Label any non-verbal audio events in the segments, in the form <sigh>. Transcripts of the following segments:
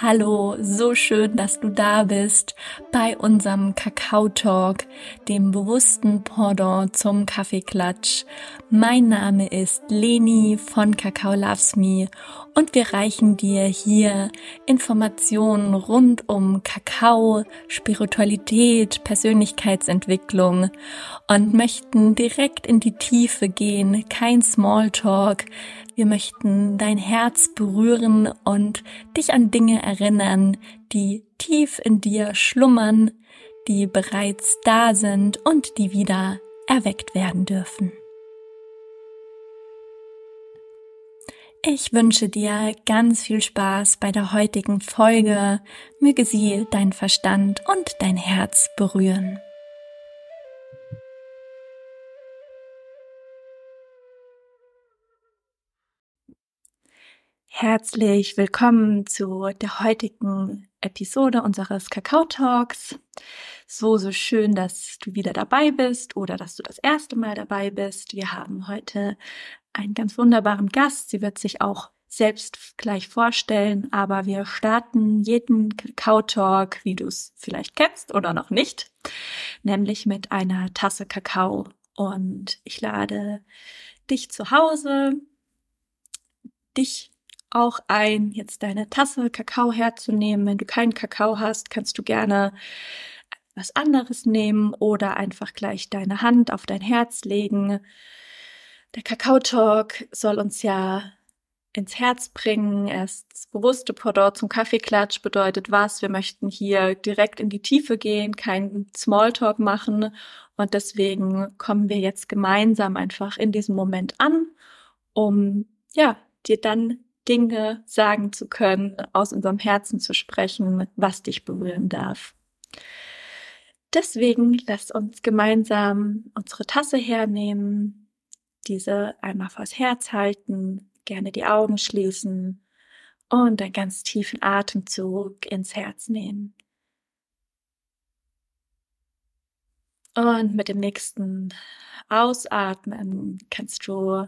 Hallo, so schön, dass du da bist bei unserem Kakao Talk, dem bewussten Pendant zum Kaffeeklatsch. Mein Name ist Leni von Kakao Loves Me und wir reichen dir hier Informationen rund um Kakao, Spiritualität, Persönlichkeitsentwicklung und möchten direkt in die Tiefe gehen, kein Smalltalk, wir möchten dein Herz berühren und dich an Dinge erinnern, die tief in dir schlummern, die bereits da sind und die wieder erweckt werden dürfen. Ich wünsche dir ganz viel Spaß bei der heutigen Folge. Möge sie dein Verstand und dein Herz berühren. Herzlich willkommen zu der heutigen Episode unseres Kakao Talks. So, so schön, dass du wieder dabei bist oder dass du das erste Mal dabei bist. Wir haben heute einen ganz wunderbaren Gast. Sie wird sich auch selbst gleich vorstellen, aber wir starten jeden Kakao Talk, wie du es vielleicht kennst oder noch nicht, nämlich mit einer Tasse Kakao. Und ich lade dich zu Hause, dich auch ein, jetzt deine Tasse Kakao herzunehmen. Wenn du keinen Kakao hast, kannst du gerne was anderes nehmen oder einfach gleich deine Hand auf dein Herz legen. Der Kakao Talk soll uns ja ins Herz bringen. Er ist das bewusste Pendant zum Kaffeeklatsch bedeutet was? Wir möchten hier direkt in die Tiefe gehen, keinen Smalltalk machen und deswegen kommen wir jetzt gemeinsam einfach in diesem Moment an, um ja, dir dann Dinge sagen zu können, aus unserem Herzen zu sprechen, was dich berühren darf. Deswegen lass uns gemeinsam unsere Tasse hernehmen, diese einmal vors Herz halten, gerne die Augen schließen und einen ganz tiefen Atemzug ins Herz nehmen. Und mit dem nächsten Ausatmen kannst du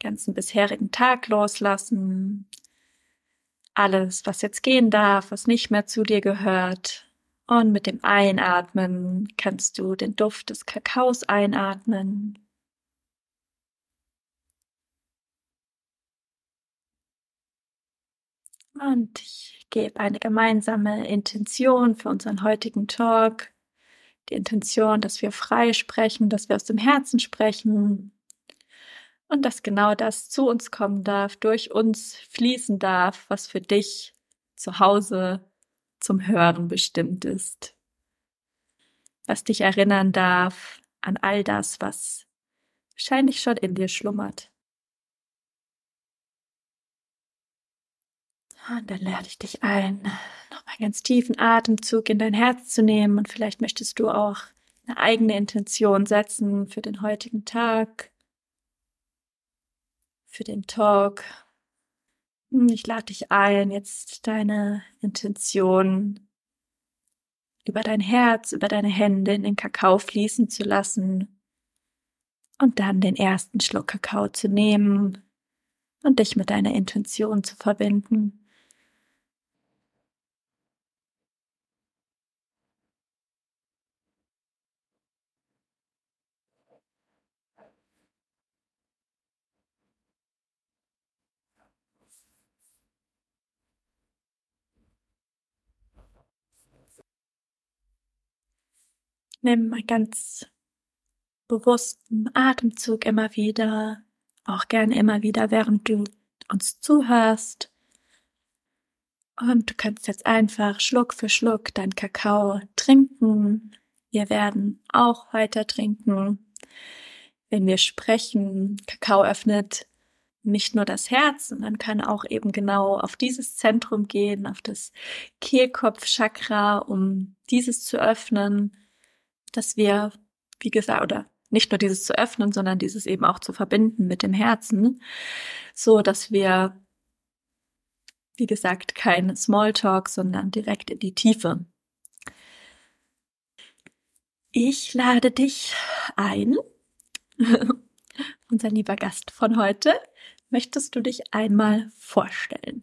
ganzen bisherigen Tag loslassen. Alles, was jetzt gehen darf, was nicht mehr zu dir gehört. Und mit dem Einatmen kannst du den Duft des Kakaos einatmen. Und ich gebe eine gemeinsame Intention für unseren heutigen Talk. Die Intention, dass wir frei sprechen, dass wir aus dem Herzen sprechen, und dass genau das zu uns kommen darf, durch uns fließen darf, was für dich zu Hause zum Hören bestimmt ist. Was dich erinnern darf an all das, was wahrscheinlich schon in dir schlummert. Und dann lade ich dich ein, nochmal ganz tiefen Atemzug in dein Herz zu nehmen und vielleicht möchtest du auch eine eigene Intention setzen für den heutigen Tag für den Talk. Hm, ich lade dich ein, jetzt deine Intention über dein Herz, über deine Hände in den Kakao fließen zu lassen und dann den ersten Schluck Kakao zu nehmen und dich mit deiner Intention zu verbinden. Nimm einen ganz bewussten Atemzug immer wieder, auch gerne immer wieder, während du uns zuhörst. Und du kannst jetzt einfach Schluck für Schluck dein Kakao trinken. Wir werden auch weiter trinken. Wenn wir sprechen, Kakao öffnet nicht nur das Herz, sondern kann auch eben genau auf dieses Zentrum gehen, auf das Kehlkopfchakra, um dieses zu öffnen dass wir, wie gesagt, oder nicht nur dieses zu öffnen, sondern dieses eben auch zu verbinden mit dem Herzen, so dass wir, wie gesagt, kein Smalltalk, sondern direkt in die Tiefe. Ich lade dich ein, <laughs> unser lieber Gast von heute. Möchtest du dich einmal vorstellen?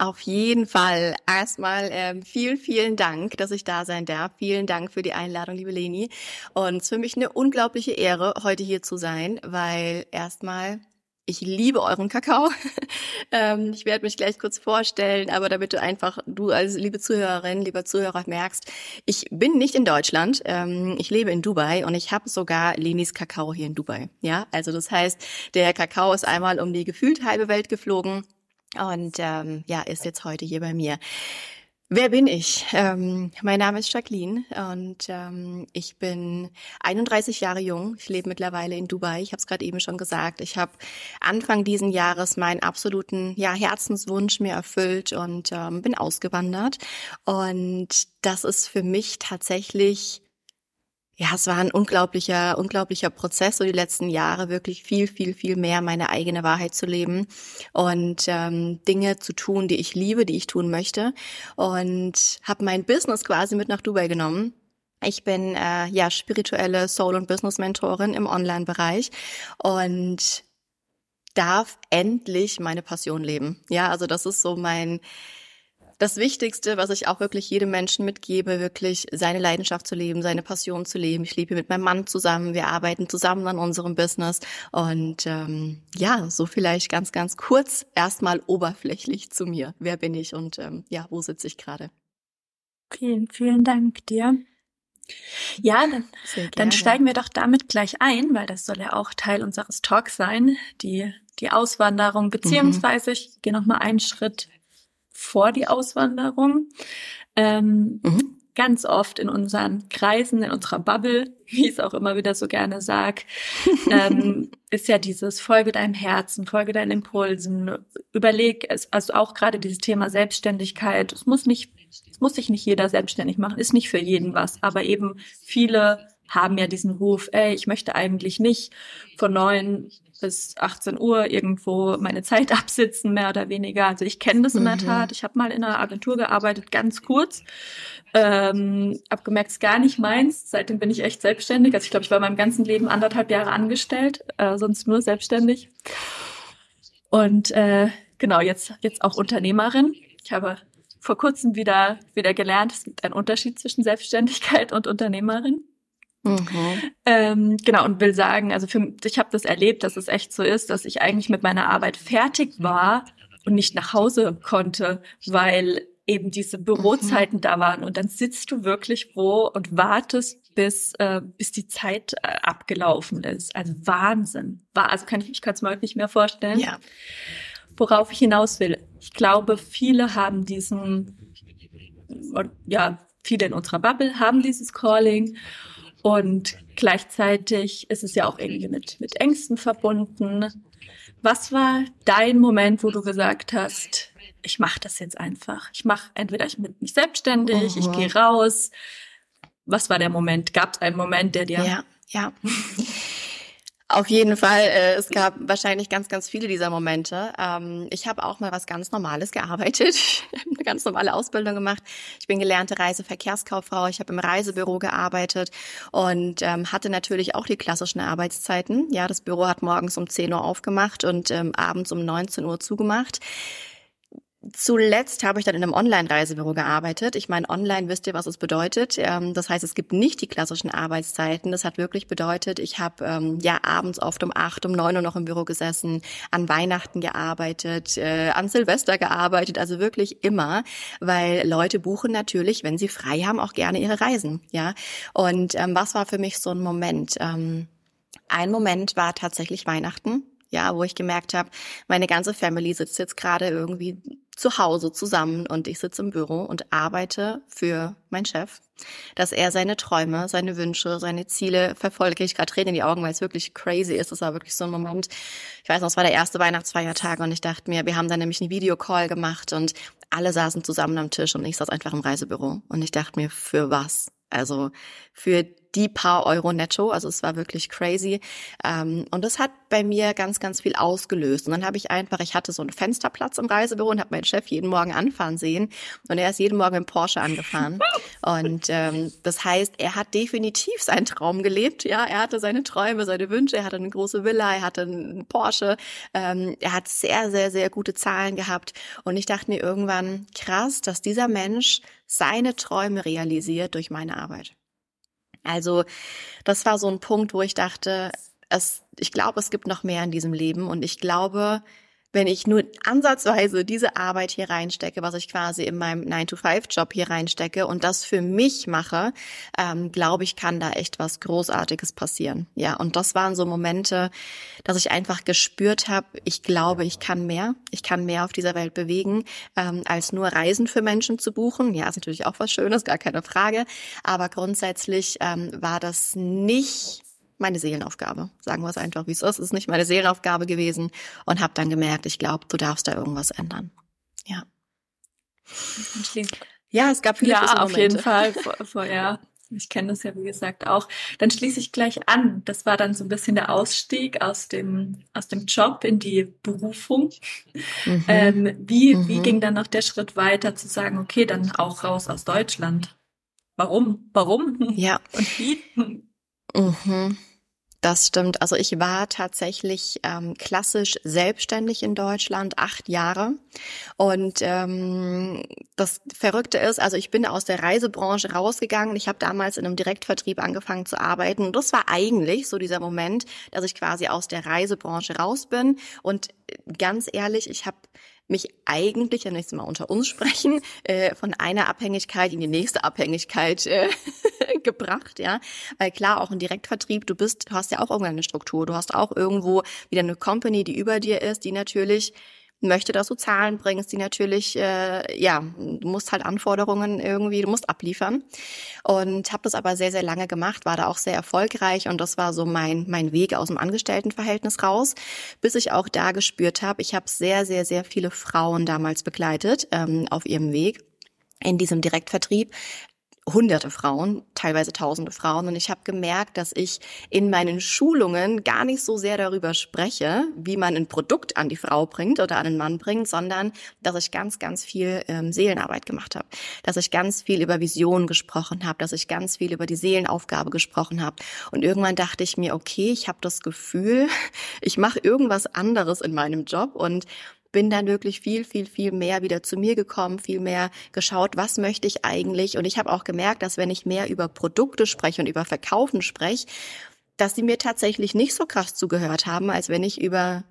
Auf jeden Fall. Erstmal ähm, vielen, vielen Dank, dass ich da sein darf. Vielen Dank für die Einladung, liebe Leni. Und es ist für mich eine unglaubliche Ehre, heute hier zu sein, weil erstmal ich liebe euren Kakao. <laughs> ähm, ich werde mich gleich kurz vorstellen, aber damit du einfach, du als liebe Zuhörerin, lieber Zuhörer merkst, ich bin nicht in Deutschland, ähm, ich lebe in Dubai und ich habe sogar Lenis Kakao hier in Dubai. Ja, also das heißt, der Kakao ist einmal um die gefühlt halbe Welt geflogen und ähm, ja, ist jetzt heute hier bei mir. Wer bin ich? Ähm, mein Name ist Jacqueline und ähm, ich bin 31 Jahre jung. Ich lebe mittlerweile in Dubai. Ich habe es gerade eben schon gesagt. Ich habe Anfang diesen Jahres meinen absoluten ja, Herzenswunsch mir erfüllt und ähm, bin ausgewandert. Und das ist für mich tatsächlich ja, es war ein unglaublicher, unglaublicher Prozess, so die letzten Jahre wirklich viel, viel, viel mehr meine eigene Wahrheit zu leben und ähm, Dinge zu tun, die ich liebe, die ich tun möchte und habe mein Business quasi mit nach Dubai genommen. Ich bin äh, ja spirituelle Soul- und Business-Mentorin im Online-Bereich und darf endlich meine Passion leben. Ja, also das ist so mein das Wichtigste, was ich auch wirklich jedem Menschen mitgebe, wirklich seine Leidenschaft zu leben, seine Passion zu leben. Ich lebe mit meinem Mann zusammen, wir arbeiten zusammen an unserem Business und ähm, ja, so vielleicht ganz, ganz kurz erstmal oberflächlich zu mir. Wer bin ich und ähm, ja, wo sitze ich gerade? Vielen, vielen Dank dir. Ja, dann, dann steigen wir doch damit gleich ein, weil das soll ja auch Teil unseres Talks sein, die, die Auswanderung, mhm. beziehungsweise ich gehe noch mal einen Schritt vor die Auswanderung. Ähm, mhm. Ganz oft in unseren Kreisen, in unserer Bubble, <laughs> wie ich es auch immer wieder so gerne sag, <laughs> ähm, ist ja dieses Folge deinem Herzen, Folge deinen Impulsen, überleg es, also auch gerade dieses Thema Selbstständigkeit. Es muss nicht, es muss sich nicht jeder selbstständig machen, ist nicht für jeden was, aber eben viele haben ja diesen Ruf, ey, ich möchte eigentlich nicht von neun bis 18 Uhr irgendwo meine Zeit <laughs> absitzen, mehr oder weniger. Also ich kenne das in der mhm. Tat. Ich habe mal in einer Agentur gearbeitet, ganz kurz. Ähm, hab gemerkt, es ist gar nicht meins. Seitdem bin ich echt selbstständig. Also ich glaube, ich war meinem ganzen Leben anderthalb Jahre angestellt, äh, sonst nur selbstständig. Und äh, genau, jetzt, jetzt auch Unternehmerin. Ich habe vor kurzem wieder, wieder gelernt, es gibt einen Unterschied zwischen Selbstständigkeit und Unternehmerin. Mhm. Ähm, genau, und will sagen, also für, ich habe das erlebt, dass es echt so ist, dass ich eigentlich mit meiner Arbeit fertig war und nicht nach Hause konnte, weil eben diese Bürozeiten mhm. da waren. Und dann sitzt du wirklich wo und wartest, bis, äh, bis die Zeit äh, abgelaufen ist. Also Wahnsinn. War, also kann ich, ich kann es mir heute nicht mehr vorstellen. Ja. Worauf ich hinaus will. Ich glaube, viele haben diesen, ja, viele in unserer Bubble haben dieses Calling und gleichzeitig ist es ja auch irgendwie mit, mit Ängsten verbunden. Was war dein Moment, wo du gesagt hast, ich mache das jetzt einfach. Ich mache entweder ich bin mich selbstständig, oh. ich gehe raus. Was war der Moment? Gab es einen Moment, der dir ja, ja. Auf jeden Fall. Äh, es gab wahrscheinlich ganz, ganz viele dieser Momente. Ähm, ich habe auch mal was ganz Normales gearbeitet, <laughs> eine ganz normale Ausbildung gemacht. Ich bin gelernte Reiseverkehrskauffrau. Ich habe im Reisebüro gearbeitet und ähm, hatte natürlich auch die klassischen Arbeitszeiten. Ja, das Büro hat morgens um 10 Uhr aufgemacht und ähm, abends um 19 Uhr zugemacht. Zuletzt habe ich dann in einem Online-Reisebüro gearbeitet. Ich meine, online wisst ihr, was es bedeutet. Ähm, das heißt, es gibt nicht die klassischen Arbeitszeiten. Das hat wirklich bedeutet, ich habe ähm, ja abends oft um acht, um neun Uhr noch im Büro gesessen, an Weihnachten gearbeitet, äh, an Silvester gearbeitet, also wirklich immer, weil Leute buchen natürlich, wenn sie frei haben, auch gerne ihre Reisen. Ja. Und ähm, was war für mich so ein Moment? Ähm, ein Moment war tatsächlich Weihnachten ja, wo ich gemerkt habe, meine ganze Family sitzt jetzt gerade irgendwie zu Hause zusammen und ich sitze im Büro und arbeite für meinen Chef, dass er seine Träume, seine Wünsche, seine Ziele verfolge. Ich gerade Tränen in die Augen, weil es wirklich crazy ist. Das war wirklich so ein Moment. Ich weiß noch, es war der erste Weihnachtsfeiertag und ich dachte mir, wir haben dann nämlich einen Videocall gemacht und alle saßen zusammen am Tisch und ich saß einfach im Reisebüro und ich dachte mir, für was? Also für die paar Euro netto. Also es war wirklich crazy. Ähm, und das hat bei mir ganz, ganz viel ausgelöst. Und dann habe ich einfach, ich hatte so einen Fensterplatz im Reisebüro und habe meinen Chef jeden Morgen anfahren sehen. Und er ist jeden Morgen im Porsche angefahren. <laughs> und ähm, das heißt, er hat definitiv seinen Traum gelebt. Ja, er hatte seine Träume, seine Wünsche. Er hatte eine große Villa, er hatte einen Porsche. Ähm, er hat sehr, sehr, sehr gute Zahlen gehabt. Und ich dachte mir irgendwann, krass, dass dieser Mensch seine Träume realisiert durch meine Arbeit. Also das war so ein Punkt, wo ich dachte, es, ich glaube, es gibt noch mehr in diesem Leben. Und ich glaube, wenn ich nur ansatzweise diese Arbeit hier reinstecke, was ich quasi in meinem 9-to-5-Job hier reinstecke und das für mich mache, ähm, glaube ich, kann da echt was Großartiges passieren. Ja, und das waren so Momente, dass ich einfach gespürt habe, ich glaube, ich kann mehr. Ich kann mehr auf dieser Welt bewegen, ähm, als nur Reisen für Menschen zu buchen. Ja, ist natürlich auch was Schönes, gar keine Frage. Aber grundsätzlich ähm, war das nicht meine Seelenaufgabe. Sagen wir es einfach, wie es ist. Es ist nicht meine Seelenaufgabe gewesen und habe dann gemerkt, ich glaube, du darfst da irgendwas ändern. Ja. Ja, es gab viele Ja, auf jeden Fall. <laughs> Vorher. Ich kenne das ja, wie gesagt, auch. Dann schließe ich gleich an. Das war dann so ein bisschen der Ausstieg aus dem, aus dem Job in die Berufung. Mhm. Ähm, wie, mhm. wie ging dann noch der Schritt weiter zu sagen, okay, dann auch raus aus Deutschland? Warum? Warum? Ja. <laughs> Und wie? Mhm. Das stimmt. Also ich war tatsächlich ähm, klassisch selbstständig in Deutschland acht Jahre. Und ähm, das Verrückte ist, also ich bin aus der Reisebranche rausgegangen. Ich habe damals in einem Direktvertrieb angefangen zu arbeiten. Und das war eigentlich so dieser Moment, dass ich quasi aus der Reisebranche raus bin. Und ganz ehrlich, ich habe mich eigentlich, wenn wir jetzt mal unter uns sprechen, äh, von einer Abhängigkeit in die nächste Abhängigkeit äh, <laughs> gebracht, ja. Weil klar, auch ein Direktvertrieb, du bist, du hast ja auch irgendeine Struktur, du hast auch irgendwo wieder eine Company, die über dir ist, die natürlich möchte, dass du Zahlen bringst, die natürlich, äh, ja, du musst halt Anforderungen irgendwie, du musst abliefern. Und habe das aber sehr, sehr lange gemacht, war da auch sehr erfolgreich und das war so mein, mein Weg aus dem Angestelltenverhältnis raus, bis ich auch da gespürt habe, ich habe sehr, sehr, sehr viele Frauen damals begleitet ähm, auf ihrem Weg in diesem Direktvertrieb, hunderte Frauen, teilweise tausende Frauen. Und ich habe gemerkt, dass ich in meinen Schulungen gar nicht so sehr darüber spreche, wie man ein Produkt an die Frau bringt oder an den Mann bringt, sondern dass ich ganz, ganz viel ähm, Seelenarbeit gemacht habe. Dass ich ganz viel über Visionen gesprochen habe, dass ich ganz viel über die Seelenaufgabe gesprochen habe. Und irgendwann dachte ich mir, okay, ich habe das Gefühl, <laughs> ich mache irgendwas anderes in meinem Job und bin dann wirklich viel, viel, viel mehr wieder zu mir gekommen, viel mehr geschaut, was möchte ich eigentlich. Und ich habe auch gemerkt, dass wenn ich mehr über Produkte spreche und über Verkaufen spreche, dass sie mir tatsächlich nicht so krass zugehört haben, als wenn ich über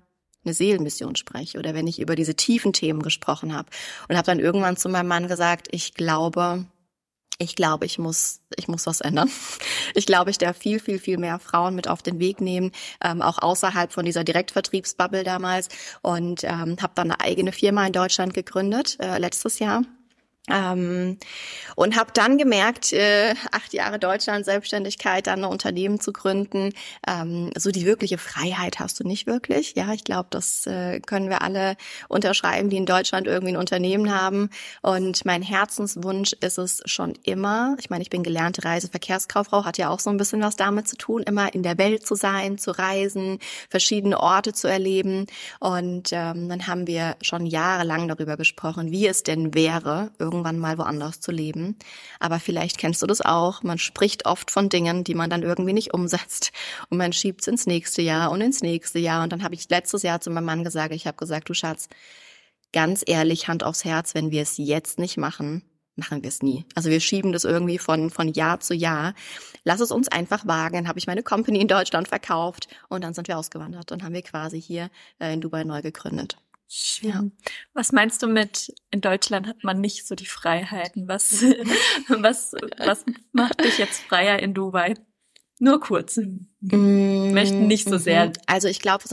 eine Seelenmission spreche oder wenn ich über diese tiefen Themen gesprochen habe. Und habe dann irgendwann zu meinem Mann gesagt, ich glaube, ich glaube, ich muss, ich muss was ändern. Ich glaube, ich darf viel, viel, viel mehr Frauen mit auf den Weg nehmen, ähm, auch außerhalb von dieser Direktvertriebsbubble damals. Und ähm, habe dann eine eigene Firma in Deutschland gegründet, äh, letztes Jahr. Ähm, und habe dann gemerkt, äh, acht Jahre Deutschland, Selbstständigkeit, dann ein Unternehmen zu gründen, ähm, so die wirkliche Freiheit hast du nicht wirklich. Ja, ich glaube, das äh, können wir alle unterschreiben, die in Deutschland irgendwie ein Unternehmen haben. Und mein Herzenswunsch ist es schon immer, ich meine, ich bin gelernte Reiseverkehrskauffrau, hat ja auch so ein bisschen was damit zu tun, immer in der Welt zu sein, zu reisen, verschiedene Orte zu erleben. Und ähm, dann haben wir schon jahrelang darüber gesprochen, wie es denn wäre, irgendwie irgendwann mal woanders zu leben. Aber vielleicht kennst du das auch. Man spricht oft von Dingen, die man dann irgendwie nicht umsetzt. Und man schiebt es ins nächste Jahr und ins nächste Jahr. Und dann habe ich letztes Jahr zu meinem Mann gesagt, ich habe gesagt, du Schatz, ganz ehrlich, Hand aufs Herz, wenn wir es jetzt nicht machen, machen wir es nie. Also wir schieben das irgendwie von, von Jahr zu Jahr. Lass es uns einfach wagen. Dann habe ich meine Company in Deutschland verkauft und dann sind wir ausgewandert und haben wir quasi hier äh, in Dubai neu gegründet. Schön. Ja. Was meinst du mit, in Deutschland hat man nicht so die Freiheiten? Was, <laughs> was, was macht dich jetzt freier in Dubai? Nur kurz. Mm, Möchten nicht so sehr. Also ich glaube,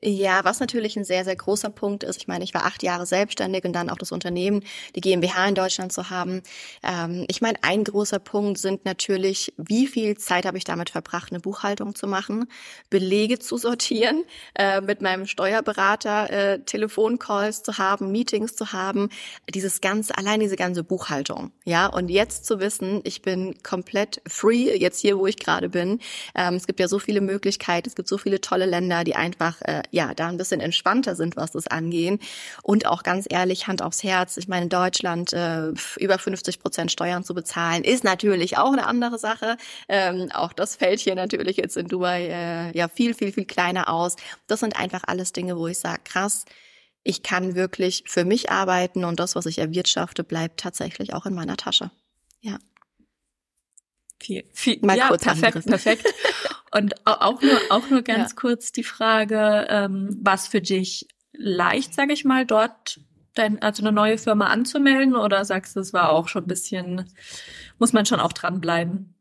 Ja, was natürlich ein sehr, sehr großer Punkt ist. Ich meine, ich war acht Jahre selbstständig und dann auch das Unternehmen, die GmbH in Deutschland zu haben. Ähm, ich meine, ein großer Punkt sind natürlich, wie viel Zeit habe ich damit verbracht, eine Buchhaltung zu machen, Belege zu sortieren, äh, mit meinem Steuerberater äh, Telefoncalls zu haben, Meetings zu haben, dieses ganze, allein diese ganze Buchhaltung. Ja, und jetzt zu wissen, ich bin komplett free, jetzt hier, wo ich gerade bin. Ähm, es gibt ja so viele Möglichkeiten, es gibt so viele tolle Länder, die einfach äh, ja da ein bisschen entspannter sind, was das angehen. Und auch ganz ehrlich, Hand aufs Herz. Ich meine, in Deutschland äh, über 50 Prozent Steuern zu bezahlen, ist natürlich auch eine andere Sache. Ähm, auch das fällt hier natürlich jetzt in Dubai äh, ja viel, viel, viel kleiner aus. Das sind einfach alles Dinge, wo ich sage, krass, ich kann wirklich für mich arbeiten und das, was ich erwirtschafte, bleibt tatsächlich auch in meiner Tasche. Ja. Viel, viel, Mal ja, kurz perfekt, angerissen. perfekt. <laughs> Und auch nur, auch nur <laughs> ganz ja. kurz die Frage, ähm, was für dich leicht, sage ich mal, dort dein, also eine neue Firma anzumelden oder sagst du, es war auch schon ein bisschen, muss man schon auch dranbleiben?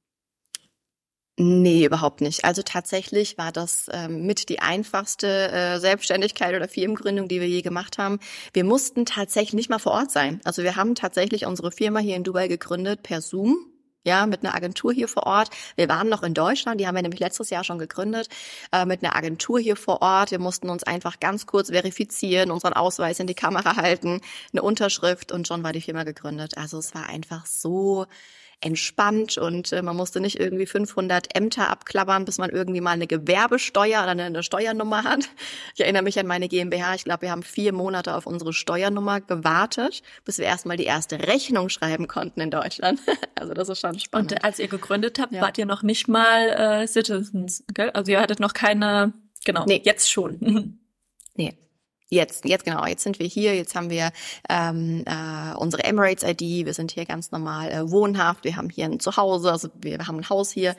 Nee, überhaupt nicht. Also tatsächlich war das ähm, mit die einfachste äh, Selbstständigkeit oder Firmengründung, die wir je gemacht haben. Wir mussten tatsächlich nicht mal vor Ort sein. Also wir haben tatsächlich unsere Firma hier in Dubai gegründet per Zoom ja, mit einer Agentur hier vor Ort. Wir waren noch in Deutschland, die haben wir nämlich letztes Jahr schon gegründet, äh, mit einer Agentur hier vor Ort. Wir mussten uns einfach ganz kurz verifizieren, unseren Ausweis in die Kamera halten, eine Unterschrift und schon war die Firma gegründet. Also es war einfach so entspannt und äh, man musste nicht irgendwie 500 Ämter abklappern, bis man irgendwie mal eine Gewerbesteuer oder eine Steuernummer hat. Ich erinnere mich an meine GmbH. Ich glaube, wir haben vier Monate auf unsere Steuernummer gewartet, bis wir erstmal die erste Rechnung schreiben konnten in Deutschland. <laughs> Also das ist schon spannend. Und als ihr gegründet habt, ja. wart ihr noch nicht mal äh, Citizens, gell? Also ihr hattet noch keine, genau, nee. jetzt schon. nee. Jetzt, jetzt genau, jetzt sind wir hier, jetzt haben wir ähm, äh, unsere Emirates-ID, wir sind hier ganz normal äh, wohnhaft, wir haben hier ein Zuhause, also wir, haben ein Haus hier.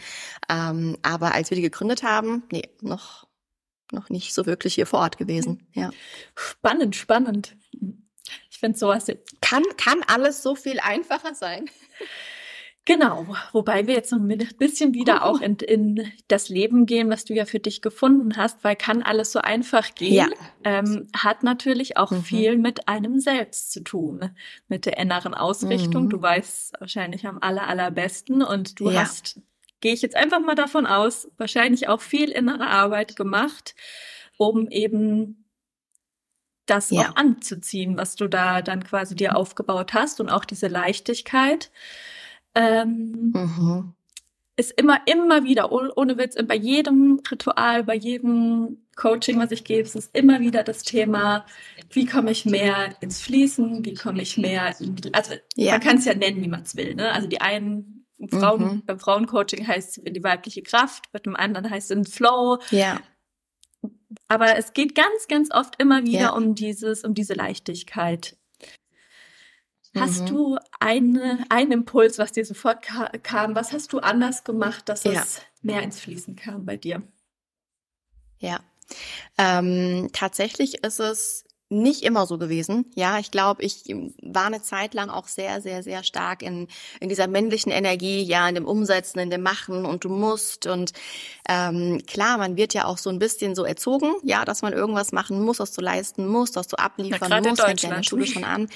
Ähm, aber als wir die gegründet haben, nee, noch, noch nicht so wirklich hier vor Ort gewesen. Ja. Spannend, spannend. Ich finde sowas. Kann, kann alles so viel einfacher sein. Genau, wobei wir jetzt so ein bisschen wieder auch in, in, das Leben gehen, was du ja für dich gefunden hast, weil kann alles so einfach gehen, ja. ähm, hat natürlich auch mhm. viel mit einem selbst zu tun, mit der inneren Ausrichtung. Mhm. Du weißt wahrscheinlich am aller, allerbesten und du ja. hast, gehe ich jetzt einfach mal davon aus, wahrscheinlich auch viel innere Arbeit gemacht, um eben das ja. auch anzuziehen, was du da dann quasi dir aufgebaut hast und auch diese Leichtigkeit. Ähm, mhm. Ist immer, immer wieder, ohne, ohne Witz, bei jedem Ritual, bei jedem Coaching, was ich gebe, ist immer wieder das Thema, wie komme ich mehr ins Fließen, wie komme ich mehr, in, also ja. man kann es ja nennen, wie man es will. Ne? Also die einen Frauen, mhm. beim Frauencoaching heißt es die weibliche Kraft, bei dem anderen heißt es in Flow. Ja. Aber es geht ganz, ganz oft immer wieder ja. um dieses, um diese Leichtigkeit. Hast mhm. du eine, einen Impuls, was dir sofort ka kam? Was hast du anders gemacht, dass ja. es mehr ins Fließen kam bei dir? Ja, ähm, tatsächlich ist es nicht immer so gewesen. Ja, ich glaube, ich war eine Zeit lang auch sehr, sehr, sehr stark in, in dieser männlichen Energie, ja, in dem Umsetzen, in dem Machen und du musst. Und ähm, klar, man wird ja auch so ein bisschen so erzogen, ja, dass man irgendwas machen muss, was du leisten musst, was du abliefern ja, musst, fängt ja in der Schule schon an.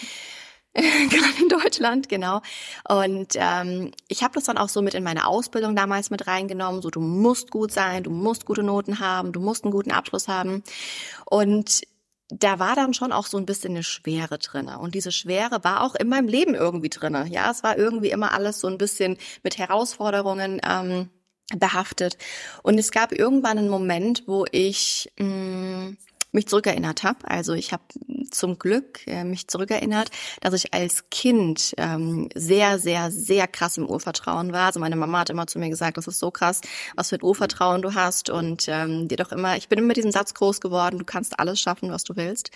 <laughs> gerade in Deutschland, genau. Und ähm, ich habe das dann auch so mit in meine Ausbildung damals mit reingenommen. So, du musst gut sein, du musst gute Noten haben, du musst einen guten Abschluss haben. Und da war dann schon auch so ein bisschen eine Schwere drinne und diese Schwere war auch in meinem Leben irgendwie drinne. Ja, es war irgendwie immer alles so ein bisschen mit Herausforderungen ähm, behaftet und es gab irgendwann einen Moment, wo ich mh, mm, mich zurückerinnert habe. Also ich habe zum Glück äh, mich zurückerinnert, dass ich als Kind ähm, sehr, sehr, sehr krass im Urvertrauen war. Also meine Mama hat immer zu mir gesagt, das ist so krass, was für ein Urvertrauen du hast und ähm, dir doch immer, ich bin immer mit diesem Satz groß geworden, du kannst alles schaffen, was du willst.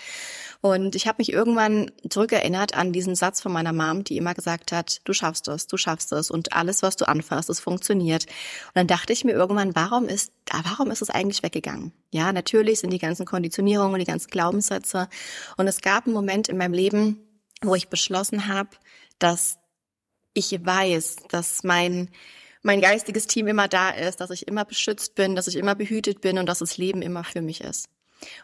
Und ich habe mich irgendwann zurückerinnert an diesen Satz von meiner Mom, die immer gesagt hat, du schaffst es, du schaffst es und alles, was du anfasst, es funktioniert. Und dann dachte ich mir irgendwann, warum ist, warum ist es eigentlich weggegangen? Ja, natürlich sind die ganzen Konditionierungen, die ganzen Glaubenssätze. Und es gab einen Moment in meinem Leben, wo ich beschlossen habe, dass ich weiß, dass mein mein geistiges Team immer da ist, dass ich immer beschützt bin, dass ich immer behütet bin und dass das Leben immer für mich ist.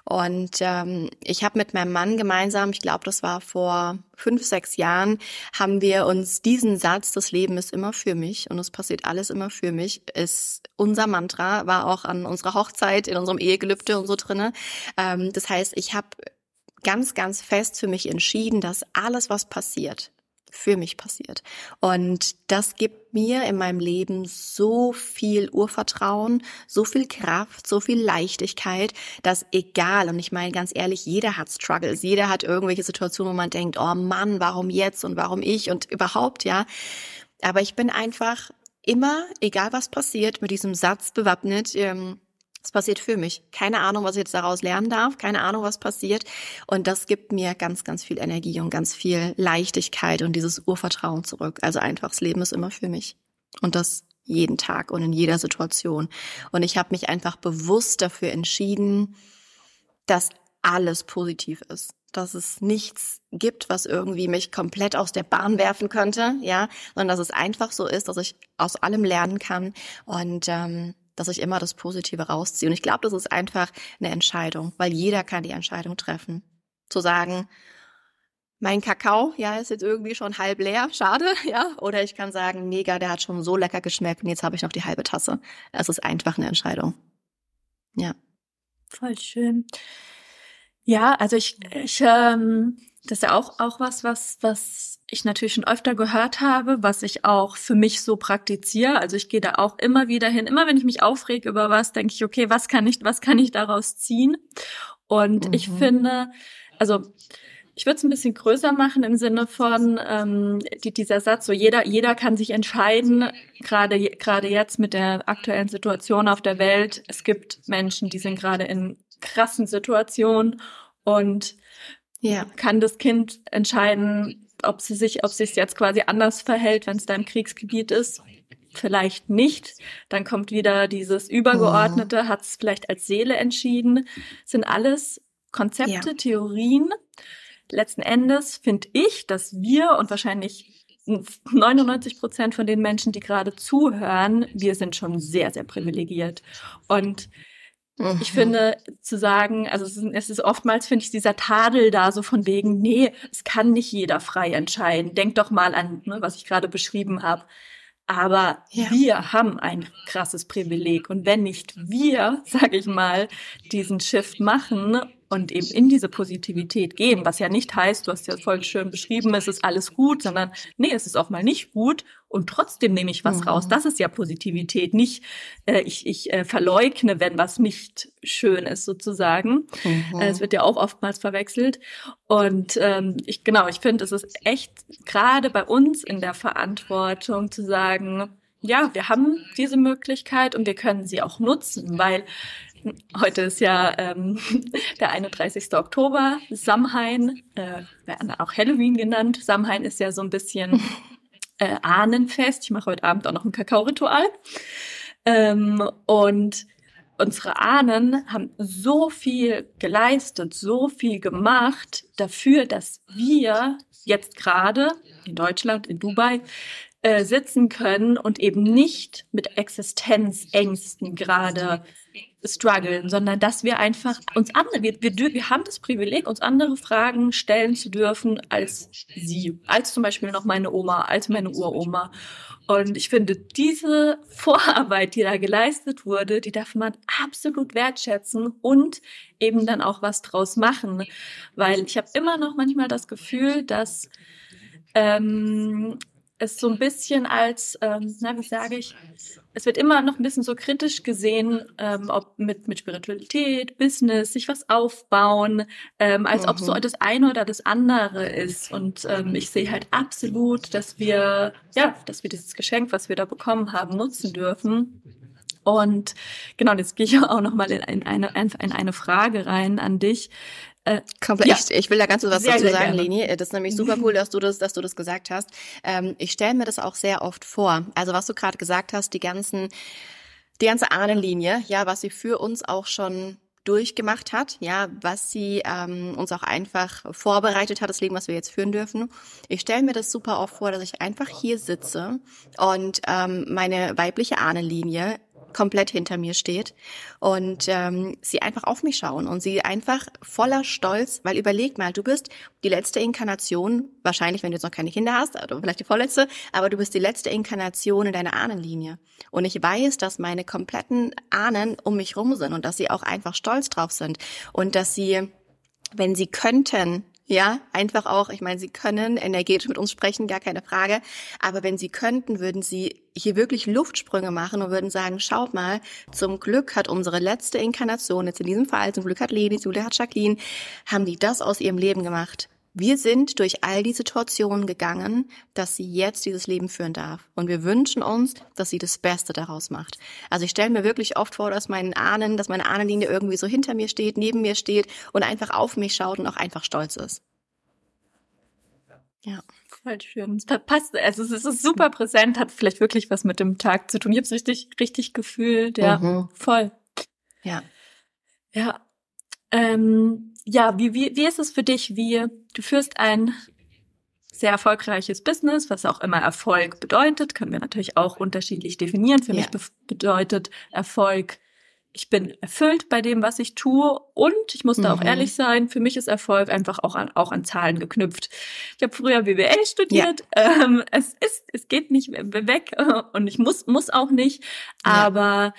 Und ähm, ich habe mit meinem Mann gemeinsam, ich glaube, das war vor fünf, sechs Jahren, haben wir uns diesen Satz, das Leben ist immer für mich und es passiert alles immer für mich, ist unser Mantra, war auch an unserer Hochzeit, in unserem Ehegelübde und so drinne. Ähm, das heißt, ich habe ganz, ganz fest für mich entschieden, dass alles, was passiert, für mich passiert. Und das gibt mir in meinem Leben so viel Urvertrauen, so viel Kraft, so viel Leichtigkeit, dass egal, und ich meine ganz ehrlich, jeder hat Struggles, jeder hat irgendwelche Situationen, wo man denkt, oh Mann, warum jetzt und warum ich und überhaupt, ja. Aber ich bin einfach immer, egal was passiert, mit diesem Satz bewappnet, ähm, es passiert für mich. Keine Ahnung, was ich jetzt daraus lernen darf, keine Ahnung, was passiert. Und das gibt mir ganz, ganz viel Energie und ganz viel Leichtigkeit und dieses Urvertrauen zurück. Also einfach, das Leben ist immer für mich. Und das jeden Tag und in jeder Situation. Und ich habe mich einfach bewusst dafür entschieden, dass alles positiv ist. Dass es nichts gibt, was irgendwie mich komplett aus der Bahn werfen könnte, ja, sondern dass es einfach so ist, dass ich aus allem lernen kann und ähm, dass ich immer das Positive rausziehe. Und ich glaube, das ist einfach eine Entscheidung, weil jeder kann die Entscheidung treffen. Zu sagen, mein Kakao, ja, ist jetzt irgendwie schon halb leer, schade, <laughs> ja. Oder ich kann sagen, mega, der hat schon so lecker geschmeckt und jetzt habe ich noch die halbe Tasse. Es ist einfach eine Entscheidung. Ja. Voll schön. Ja, also ich, ich ähm, das ist ja auch, auch was, was, was ich natürlich schon öfter gehört habe, was ich auch für mich so praktiziere. Also ich gehe da auch immer wieder hin. Immer wenn ich mich aufrege über was, denke ich, okay, was kann ich, was kann ich daraus ziehen? Und mhm. ich finde, also ich würde es ein bisschen größer machen im Sinne von ähm, die, dieser Satz, so jeder, jeder kann sich entscheiden, gerade gerade jetzt mit der aktuellen Situation auf der Welt. Es gibt Menschen, die sind gerade in krassen Situationen und ja. kann das Kind entscheiden, ob sie sich, ob es jetzt quasi anders verhält, wenn es da im Kriegsgebiet ist. Vielleicht nicht. Dann kommt wieder dieses Übergeordnete, mhm. hat es vielleicht als Seele entschieden. Sind alles Konzepte, ja. Theorien. Letzten Endes finde ich, dass wir und wahrscheinlich 99 Prozent von den Menschen, die gerade zuhören, wir sind schon sehr, sehr privilegiert. Und Mhm. Ich finde, zu sagen, also es ist, es ist oftmals, finde ich, dieser Tadel da so von wegen, nee, es kann nicht jeder frei entscheiden. Denk doch mal an, ne, was ich gerade beschrieben habe. Aber ja. wir haben ein krasses Privileg. Und wenn nicht wir, <laughs> sage ich mal, diesen Shift machen und eben in diese Positivität gehen, was ja nicht heißt, du hast ja voll schön beschrieben, es ist alles gut, sondern nee, es ist auch mal nicht gut und trotzdem nehme ich was mhm. raus. Das ist ja Positivität, nicht äh, ich, ich äh, verleugne, wenn was nicht schön ist sozusagen. Mhm. Äh, es wird ja auch oftmals verwechselt und ähm, ich genau, ich finde, es ist echt gerade bei uns in der Verantwortung zu sagen, ja, wir haben diese Möglichkeit und wir können sie auch nutzen, weil Heute ist ja ähm, <laughs> der 31. Oktober, Samhain, äh, auch Halloween genannt. Samhain ist ja so ein bisschen <laughs> äh, Ahnenfest. Ich mache heute Abend auch noch ein Kakao-Ritual. Ähm, und unsere Ahnen haben so viel geleistet, so viel gemacht dafür, dass wir jetzt gerade in Deutschland, in Dubai, äh, sitzen können und eben nicht mit Existenzängsten gerade strugglen, sondern dass wir einfach uns andere, wir, wir, wir haben das Privileg, uns andere Fragen stellen zu dürfen als sie, als zum Beispiel noch meine Oma, als meine Uroma. Und ich finde, diese Vorarbeit, die da geleistet wurde, die darf man absolut wertschätzen und eben dann auch was draus machen. Weil ich habe immer noch manchmal das Gefühl, dass ähm, es so ein bisschen als, ähm, na, wie sage ich, es wird immer noch ein bisschen so kritisch gesehen, ähm, ob mit, mit Spiritualität, Business, sich was aufbauen, ähm, als mhm. ob so mhm. das eine oder das andere ist. Und ähm, ich sehe halt absolut, dass wir, ja, dass wir dieses Geschenk, was wir da bekommen haben, nutzen dürfen. Und genau, jetzt gehe ich <laughs> auch noch mal in eine, in eine Frage rein an dich. Äh, Komplett. Ja. Ich, ich, will da ganz was sehr, dazu sagen, gerne. Leni. Das ist nämlich super cool, dass du das, dass du das gesagt hast. Ähm, ich stelle mir das auch sehr oft vor. Also was du gerade gesagt hast, die ganzen, die ganze Ahnenlinie, ja, was sie für uns auch schon durchgemacht hat, ja, was sie ähm, uns auch einfach vorbereitet hat, das Leben, was wir jetzt führen dürfen. Ich stelle mir das super oft vor, dass ich einfach hier sitze und ähm, meine weibliche Ahnenlinie komplett hinter mir steht und ähm, sie einfach auf mich schauen und sie einfach voller Stolz, weil überleg mal, du bist die letzte Inkarnation, wahrscheinlich, wenn du jetzt noch keine Kinder hast, oder vielleicht die vorletzte, aber du bist die letzte Inkarnation in deiner Ahnenlinie. Und ich weiß, dass meine kompletten Ahnen um mich rum sind und dass sie auch einfach stolz drauf sind und dass sie wenn sie könnten, ja, einfach auch, ich meine, Sie können energetisch mit uns sprechen, gar keine Frage. Aber wenn Sie könnten, würden Sie hier wirklich Luftsprünge machen und würden sagen, schaut mal, zum Glück hat unsere letzte Inkarnation, jetzt in diesem Fall, zum Glück hat Leni, zum Glück hat Jacqueline, haben die das aus ihrem Leben gemacht. Wir sind durch all die Situationen gegangen, dass sie jetzt dieses Leben führen darf. Und wir wünschen uns, dass sie das Beste daraus macht. Also ich stelle mir wirklich oft vor, dass mein Ahnen, dass meine Ahnenlinie irgendwie so hinter mir steht, neben mir steht und einfach auf mich schaut und auch einfach stolz ist. Ja. Voll schön. Es passt, also es ist super präsent, hat vielleicht wirklich was mit dem Tag zu tun. Ich habe es richtig, richtig gefühlt. Ja, mhm. voll. Ja. Ja. Ähm, ja, wie, wie, wie ist es für dich? Wie du führst ein sehr erfolgreiches Business, was auch immer Erfolg bedeutet, können wir natürlich auch unterschiedlich definieren. Für ja. mich be bedeutet Erfolg, ich bin erfüllt bei dem, was ich tue und ich muss da mhm. auch ehrlich sein, für mich ist Erfolg einfach auch an, auch an Zahlen geknüpft. Ich habe früher BWL studiert, ja. ähm, es ist, es geht nicht weg und ich muss, muss auch nicht, ja.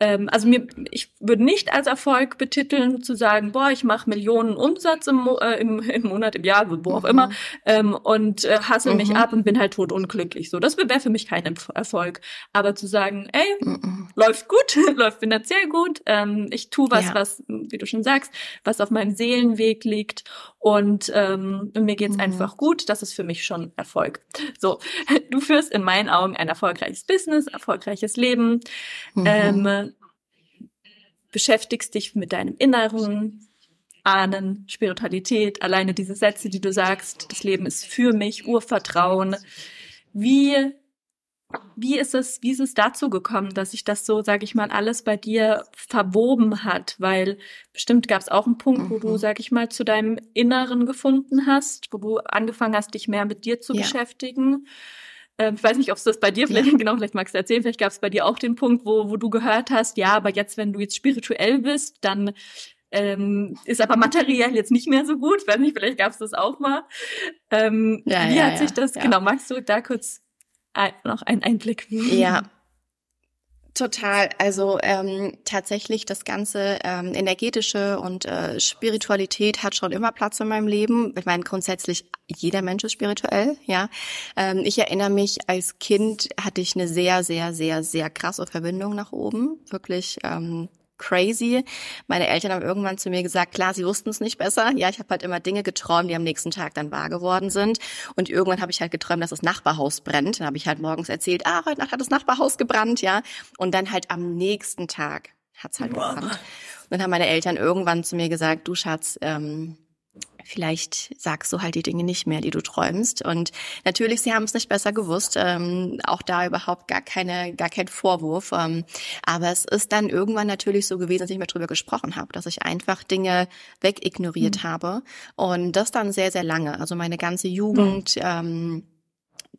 Ähm, also mir, ich würde nicht als Erfolg betiteln, zu sagen, boah, ich mache Millionen Umsatz im, äh, im, im Monat, im Jahr, wo auch mhm. immer, ähm, und äh, hassel mhm. mich ab und bin halt tot unglücklich. So, das wäre für mich kein Erfolg. Aber zu sagen, ey, mhm. läuft gut, <laughs> läuft finanziell gut, ähm, ich tue was, ja. was, wie du schon sagst, was auf meinem Seelenweg liegt und ähm, mir geht's mhm. einfach gut, das ist für mich schon Erfolg. So, <laughs> du führst in meinen Augen ein erfolgreiches Business, erfolgreiches Leben. Mhm. Ähm, beschäftigst dich mit deinem Inneren, Ahnen, Spiritualität, alleine diese Sätze, die du sagst, das Leben ist für mich, Urvertrauen. Wie, wie ist es, wie ist es dazu gekommen, dass sich das so, sag ich mal, alles bei dir verwoben hat? Weil bestimmt gab es auch einen Punkt, mhm. wo du, mhm. sag ich mal, zu deinem Inneren gefunden hast, wo du angefangen hast, dich mehr mit dir zu ja. beschäftigen. Ähm, ich weiß nicht, ob es das bei dir vielleicht, ja. <laughs> genau, vielleicht magst du erzählen, vielleicht gab es bei dir auch den Punkt, wo, wo du gehört hast, ja, aber jetzt, wenn du jetzt spirituell bist, dann ähm, ist aber materiell jetzt nicht mehr so gut. Ich weiß nicht, vielleicht gab es das auch mal. Ähm, ja, wie ja, hat sich das, genau, magst du da kurz ein, noch einen Einblick? Ja, Total. Also ähm, tatsächlich das ganze ähm, energetische und äh, Spiritualität hat schon immer Platz in meinem Leben. Ich meine grundsätzlich jeder Mensch ist spirituell. Ja, ähm, ich erinnere mich als Kind hatte ich eine sehr sehr sehr sehr krasse Verbindung nach oben. Wirklich ähm, crazy. Meine Eltern haben irgendwann zu mir gesagt, klar, sie wussten es nicht besser. Ja, ich habe halt immer Dinge geträumt, die am nächsten Tag dann wahr geworden sind. Und irgendwann habe ich halt geträumt, dass das Nachbarhaus brennt. Dann habe ich halt morgens erzählt, ah, heute Nacht hat das Nachbarhaus gebrannt, ja. Und dann halt am nächsten Tag hat's halt gebrannt. Und dann haben meine Eltern irgendwann zu mir gesagt, du Schatz, ähm, vielleicht sagst du halt die Dinge nicht mehr, die du träumst. Und natürlich, sie haben es nicht besser gewusst. Ähm, auch da überhaupt gar keine, gar kein Vorwurf. Ähm, aber es ist dann irgendwann natürlich so gewesen, dass ich mehr drüber gesprochen habe, dass ich einfach Dinge wegignoriert mhm. habe. Und das dann sehr, sehr lange. Also meine ganze Jugend. Mhm. Ähm,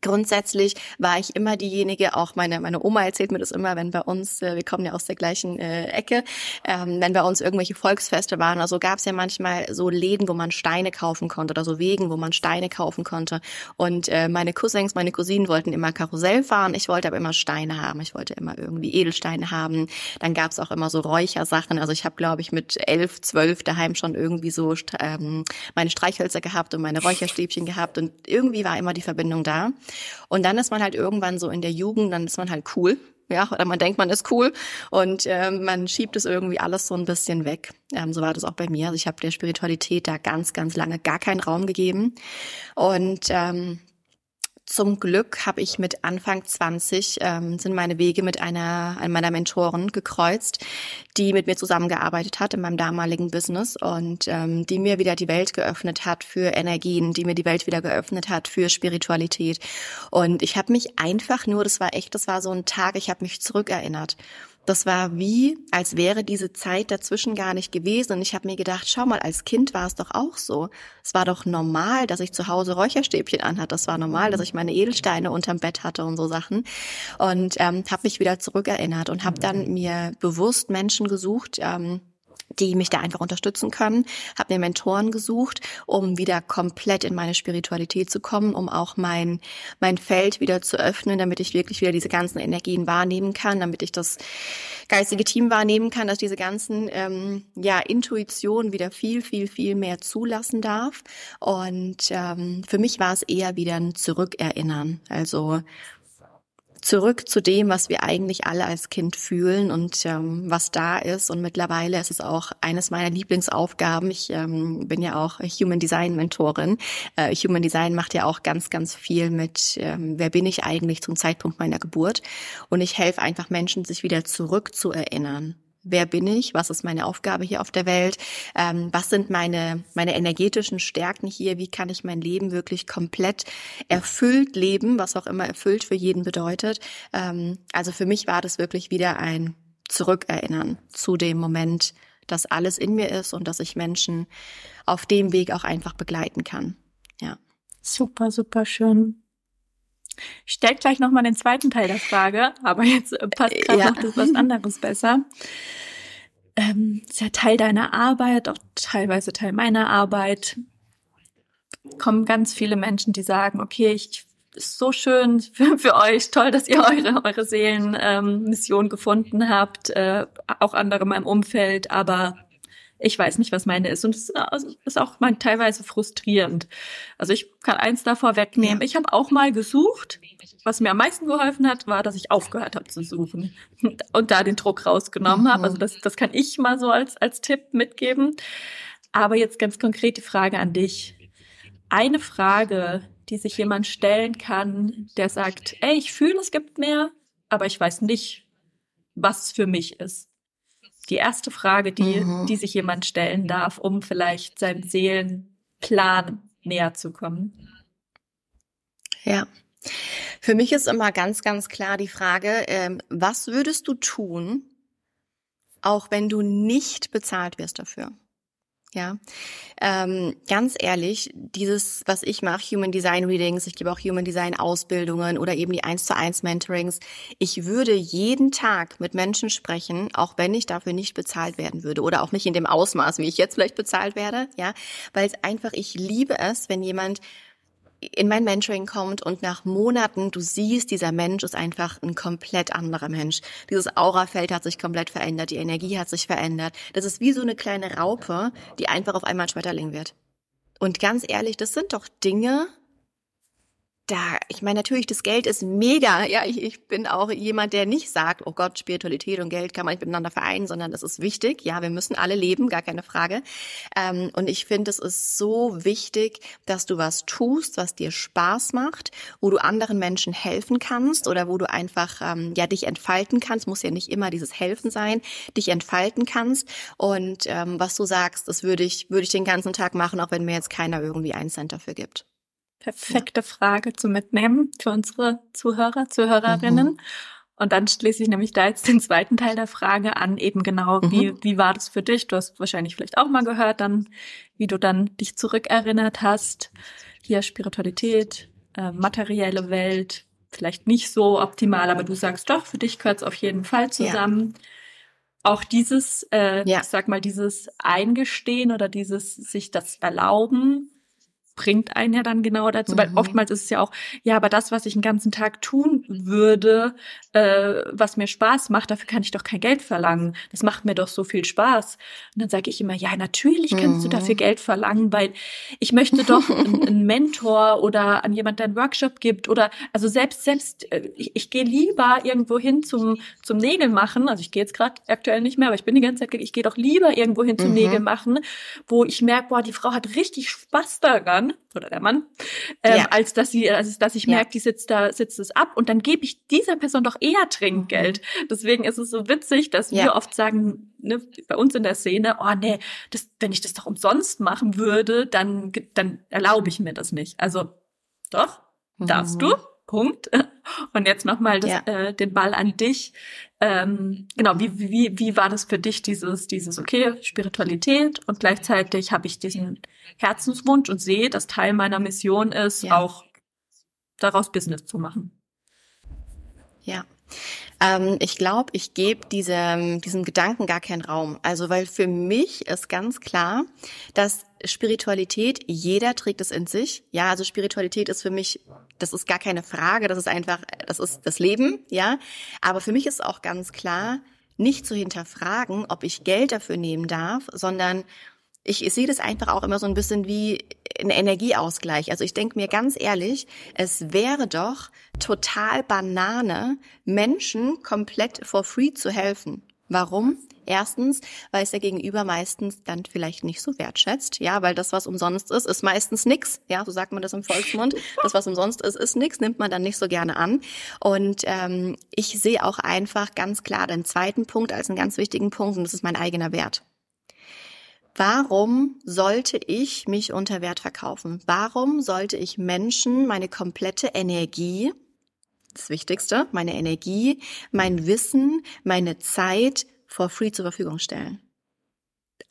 grundsätzlich war ich immer diejenige, auch meine, meine Oma erzählt mir das immer, wenn bei uns, äh, wir kommen ja aus der gleichen äh, Ecke, ähm, wenn bei uns irgendwelche Volksfeste waren, also gab es ja manchmal so Läden, wo man Steine kaufen konnte oder so Wegen, wo man Steine kaufen konnte. Und äh, meine Cousins, meine Cousinen wollten immer Karussell fahren, ich wollte aber immer Steine haben, ich wollte immer irgendwie Edelsteine haben. Dann gab es auch immer so Räuchersachen, also ich habe, glaube ich, mit elf, zwölf daheim schon irgendwie so ähm, meine Streichhölzer gehabt und meine Räucherstäbchen gehabt und irgendwie war immer die Verbindung da. Und dann ist man halt irgendwann so in der Jugend, dann ist man halt cool. Ja, oder man denkt, man ist cool und ähm, man schiebt es irgendwie alles so ein bisschen weg. Ähm, so war das auch bei mir. Also ich habe der Spiritualität da ganz, ganz lange gar keinen Raum gegeben. Und ähm, zum Glück habe ich mit Anfang 20 ähm, sind meine Wege mit einer, einer meiner Mentoren gekreuzt, die mit mir zusammengearbeitet hat in meinem damaligen Business und ähm, die mir wieder die Welt geöffnet hat für Energien, die mir die Welt wieder geöffnet hat für Spiritualität. Und ich habe mich einfach nur, das war echt, das war so ein Tag, ich habe mich zurückerinnert das war wie, als wäre diese Zeit dazwischen gar nicht gewesen. Und ich habe mir gedacht, schau mal, als Kind war es doch auch so. Es war doch normal, dass ich zu Hause Räucherstäbchen anhatte. Das war normal, dass ich meine Edelsteine unterm Bett hatte und so Sachen. Und ähm, habe mich wieder zurückerinnert und habe dann mir bewusst Menschen gesucht, ähm, die mich da einfach unterstützen können. Habe mir Mentoren gesucht, um wieder komplett in meine Spiritualität zu kommen, um auch mein mein Feld wieder zu öffnen, damit ich wirklich wieder diese ganzen Energien wahrnehmen kann, damit ich das geistige Team wahrnehmen kann, dass diese ganzen ähm, ja Intuitionen wieder viel viel viel mehr zulassen darf. Und ähm, für mich war es eher wieder ein Zurückerinnern. Also zurück zu dem, was wir eigentlich alle als Kind fühlen und ähm, was da ist. Und mittlerweile ist es auch eines meiner Lieblingsaufgaben. Ich ähm, bin ja auch Human Design Mentorin. Äh, Human Design macht ja auch ganz, ganz viel mit, ähm, wer bin ich eigentlich zum Zeitpunkt meiner Geburt. Und ich helfe einfach Menschen, sich wieder zurück zu erinnern wer bin ich, was ist meine Aufgabe hier auf der Welt, ähm, was sind meine, meine energetischen Stärken hier, wie kann ich mein Leben wirklich komplett erfüllt leben, was auch immer erfüllt für jeden bedeutet. Ähm, also für mich war das wirklich wieder ein Zurückerinnern zu dem Moment, dass alles in mir ist und dass ich Menschen auf dem Weg auch einfach begleiten kann. Ja. Super, super schön. Ich stelle gleich nochmal den zweiten Teil der Frage, aber jetzt äh, passt äh, gerade ja. noch das was anderes besser. Ähm, ist ja Teil deiner Arbeit, auch teilweise Teil meiner Arbeit. Kommen ganz viele Menschen, die sagen, okay, ich ist so schön für, für euch, toll, dass ihr eure, eure Seelenmission ähm, gefunden habt, äh, auch andere in meinem Umfeld, aber ich weiß nicht, was meine ist. Und es also, ist auch mal teilweise frustrierend. Also ich kann eins davor wegnehmen. Ich habe auch mal gesucht. Was mir am meisten geholfen hat, war, dass ich aufgehört habe zu suchen <laughs> und da den Druck rausgenommen mhm. habe. Also das, das kann ich mal so als, als Tipp mitgeben. Aber jetzt ganz konkret die Frage an dich. Eine Frage, die sich jemand stellen kann, der sagt, ey, ich fühle, es gibt mehr, aber ich weiß nicht, was es für mich ist die erste Frage, die, mhm. die sich jemand stellen darf, um vielleicht seinem Seelenplan näher zu kommen. Ja. Für mich ist immer ganz, ganz klar die Frage, ähm, was würdest du tun, auch wenn du nicht bezahlt wirst dafür? Ja, ähm, ganz ehrlich, dieses, was ich mache, Human Design Readings, ich gebe auch Human Design Ausbildungen oder eben die 1 zu 1 Mentorings. Ich würde jeden Tag mit Menschen sprechen, auch wenn ich dafür nicht bezahlt werden würde oder auch nicht in dem Ausmaß, wie ich jetzt vielleicht bezahlt werde, ja, weil es einfach, ich liebe es, wenn jemand in mein Mentoring kommt und nach Monaten du siehst, dieser Mensch ist einfach ein komplett anderer Mensch. Dieses Aurafeld hat sich komplett verändert, die Energie hat sich verändert. Das ist wie so eine kleine Raupe, die einfach auf einmal Schmetterling wird. Und ganz ehrlich, das sind doch Dinge, da, ich meine, natürlich, das Geld ist mega. Ja, ich, ich bin auch jemand, der nicht sagt, oh Gott, Spiritualität und Geld kann man nicht miteinander vereinen, sondern das ist wichtig. Ja, wir müssen alle leben, gar keine Frage. Ähm, und ich finde, es ist so wichtig, dass du was tust, was dir Spaß macht, wo du anderen Menschen helfen kannst oder wo du einfach, ähm, ja, dich entfalten kannst. Muss ja nicht immer dieses Helfen sein, dich entfalten kannst. Und ähm, was du sagst, das würde ich, würde ich den ganzen Tag machen, auch wenn mir jetzt keiner irgendwie einen Cent dafür gibt. Perfekte Frage zu mitnehmen für unsere Zuhörer, Zuhörerinnen. Mhm. Und dann schließe ich nämlich da jetzt den zweiten Teil der Frage an, eben genau, mhm. wie, wie war das für dich? Du hast wahrscheinlich vielleicht auch mal gehört, dann, wie du dann dich zurückerinnert hast. Hier Spiritualität, äh, materielle Welt, vielleicht nicht so optimal, aber du sagst doch, für dich gehört es auf jeden Fall zusammen. Ja. Auch dieses, äh, ja. ich sag mal, dieses Eingestehen oder dieses sich das erlauben, bringt einen ja dann genau dazu, mhm. weil oftmals ist es ja auch, ja, aber das, was ich den ganzen Tag tun würde, äh, was mir Spaß macht, dafür kann ich doch kein Geld verlangen. Das macht mir doch so viel Spaß. Und dann sage ich immer, ja, natürlich kannst mhm. du dafür. Geld verlangen, weil ich möchte doch <laughs> einen, einen Mentor oder an jemand, der einen Workshop gibt oder also selbst selbst äh, ich, ich gehe lieber irgendwo hin zum zum Nägel machen. Also ich gehe jetzt gerade aktuell nicht mehr, aber ich bin die ganze Zeit, ich gehe doch lieber irgendwo hin zum mhm. Nägel machen, wo ich merke, boah, die Frau hat richtig Spaß daran oder der Mann, ähm, ja. als dass sie, als dass ich merke, die sitzt da, sitzt es ab und dann gebe ich dieser Person doch eher Trinkgeld. Mhm. Deswegen ist es so witzig, dass ja. wir oft sagen, ne, bei uns in der Szene, oh nee, das, wenn ich das doch umsonst machen würde, dann, dann erlaube ich mir das nicht. Also doch, darfst mhm. du, Punkt. <laughs> Und jetzt nochmal ja. äh, den Ball an dich. Ähm, genau, wie, wie, wie war das für dich, dieses, dieses, okay, Spiritualität und gleichzeitig habe ich diesen Herzenswunsch und sehe, dass Teil meiner Mission ist, ja. auch daraus Business zu machen. Ja. Ähm, ich glaube, ich gebe diesem, diesem Gedanken gar keinen Raum. Also, weil für mich ist ganz klar, dass Spiritualität, jeder trägt es in sich. Ja, also Spiritualität ist für mich, das ist gar keine Frage, das ist einfach, das ist das Leben, ja. Aber für mich ist auch ganz klar, nicht zu hinterfragen, ob ich Geld dafür nehmen darf, sondern ich, sehe das einfach auch immer so ein bisschen wie ein Energieausgleich. Also ich denke mir ganz ehrlich, es wäre doch total Banane, Menschen komplett for free zu helfen. Warum? Erstens, weil es der Gegenüber meistens dann vielleicht nicht so wertschätzt, ja, weil das, was umsonst ist, ist meistens nix, ja, so sagt man das im Volksmund. Das, was umsonst ist, ist nix, nimmt man dann nicht so gerne an. Und ähm, ich sehe auch einfach ganz klar den zweiten Punkt als einen ganz wichtigen Punkt, und das ist mein eigener Wert. Warum sollte ich mich unter Wert verkaufen? Warum sollte ich Menschen meine komplette Energie, das Wichtigste, meine Energie, mein Wissen, meine Zeit for free zur Verfügung stellen?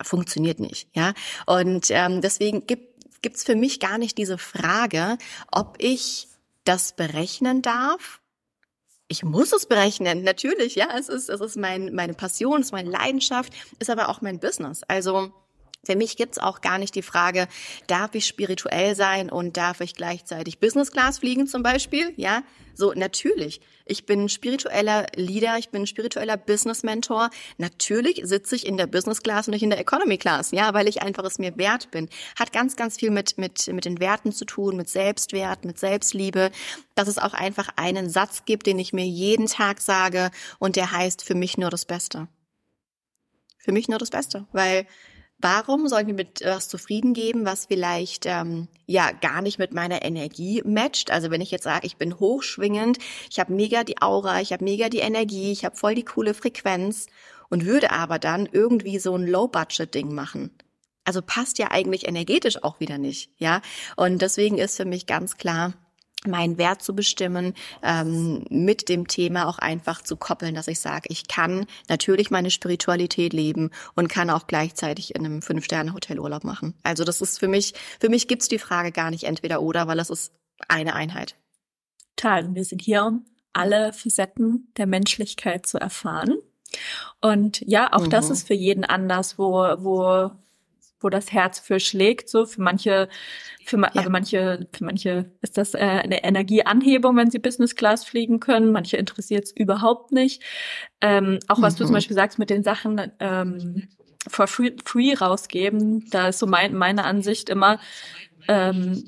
Funktioniert nicht, ja. Und ähm, deswegen gibt gibt's für mich gar nicht diese Frage, ob ich das berechnen darf ich muss es berechnen, natürlich, ja, es ist, es ist mein, meine Passion, es ist meine Leidenschaft, ist aber auch mein Business. Also für mich gibt's auch gar nicht die Frage, darf ich spirituell sein und darf ich gleichzeitig Business Class fliegen zum Beispiel? Ja, so natürlich. Ich bin spiritueller Leader, ich bin spiritueller Business Mentor. Natürlich sitze ich in der Business Class und nicht in der Economy Class, ja, weil ich einfach es mir wert bin. Hat ganz, ganz viel mit, mit, mit den Werten zu tun, mit Selbstwert, mit Selbstliebe, dass es auch einfach einen Satz gibt, den ich mir jeden Tag sage und der heißt für mich nur das Beste. Für mich nur das Beste, weil Warum soll ich mir mit was zufrieden geben, was vielleicht ähm, ja gar nicht mit meiner Energie matcht? Also wenn ich jetzt sage, ich bin hochschwingend, ich habe mega die Aura, ich habe mega die Energie, ich habe voll die coole Frequenz und würde aber dann irgendwie so ein Low-Budget-Ding machen. Also passt ja eigentlich energetisch auch wieder nicht, ja. Und deswegen ist für mich ganz klar, meinen Wert zu bestimmen, ähm, mit dem Thema auch einfach zu koppeln, dass ich sage, ich kann natürlich meine Spiritualität leben und kann auch gleichzeitig in einem Fünf-Sterne-Hotel Urlaub machen. Also das ist für mich, für mich gibt's die Frage gar nicht entweder oder, weil das ist eine Einheit. Total. Wir sind hier, um alle Facetten der Menschlichkeit zu erfahren. Und ja, auch mhm. das ist für jeden anders, wo, wo wo das Herz für schlägt. So für manche, für ja. also manche, für manche ist das äh, eine Energieanhebung, wenn sie Business Class fliegen können. Manche interessiert es überhaupt nicht. Ähm, auch was mhm. du zum mhm. Beispiel sagst mit den Sachen ähm, for free, free rausgeben, da ist so mein, meine Ansicht immer. Ähm,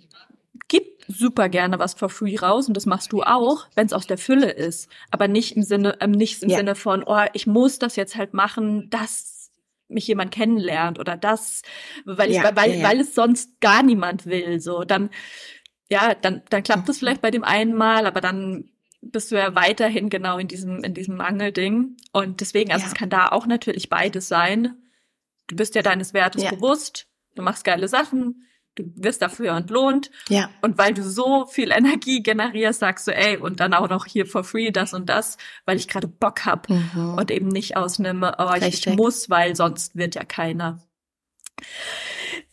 gib super gerne was for free raus und das machst du auch, wenn es aus der Fülle ist, aber nicht im Sinne, ähm, nicht im ja. Sinne von, oh, ich muss das jetzt halt machen, das mich jemand kennenlernt oder das, weil ich, ja, weil, ja. weil es sonst gar niemand will, so, dann, ja, dann, dann klappt es vielleicht bei dem einen Mal, aber dann bist du ja weiterhin genau in diesem, in diesem Mangelding. Und deswegen, also ja. es kann da auch natürlich beides sein. Du bist ja deines Wertes bewusst, du machst geile Sachen, du wirst dafür entlohnt. Ja. Und weil du so viel Energie generierst, sagst du, ey, und dann auch noch hier for free das und das, weil ich gerade Bock hab mhm. und eben nicht ausnehme, oh, ich, ich muss, weil sonst wird ja keiner.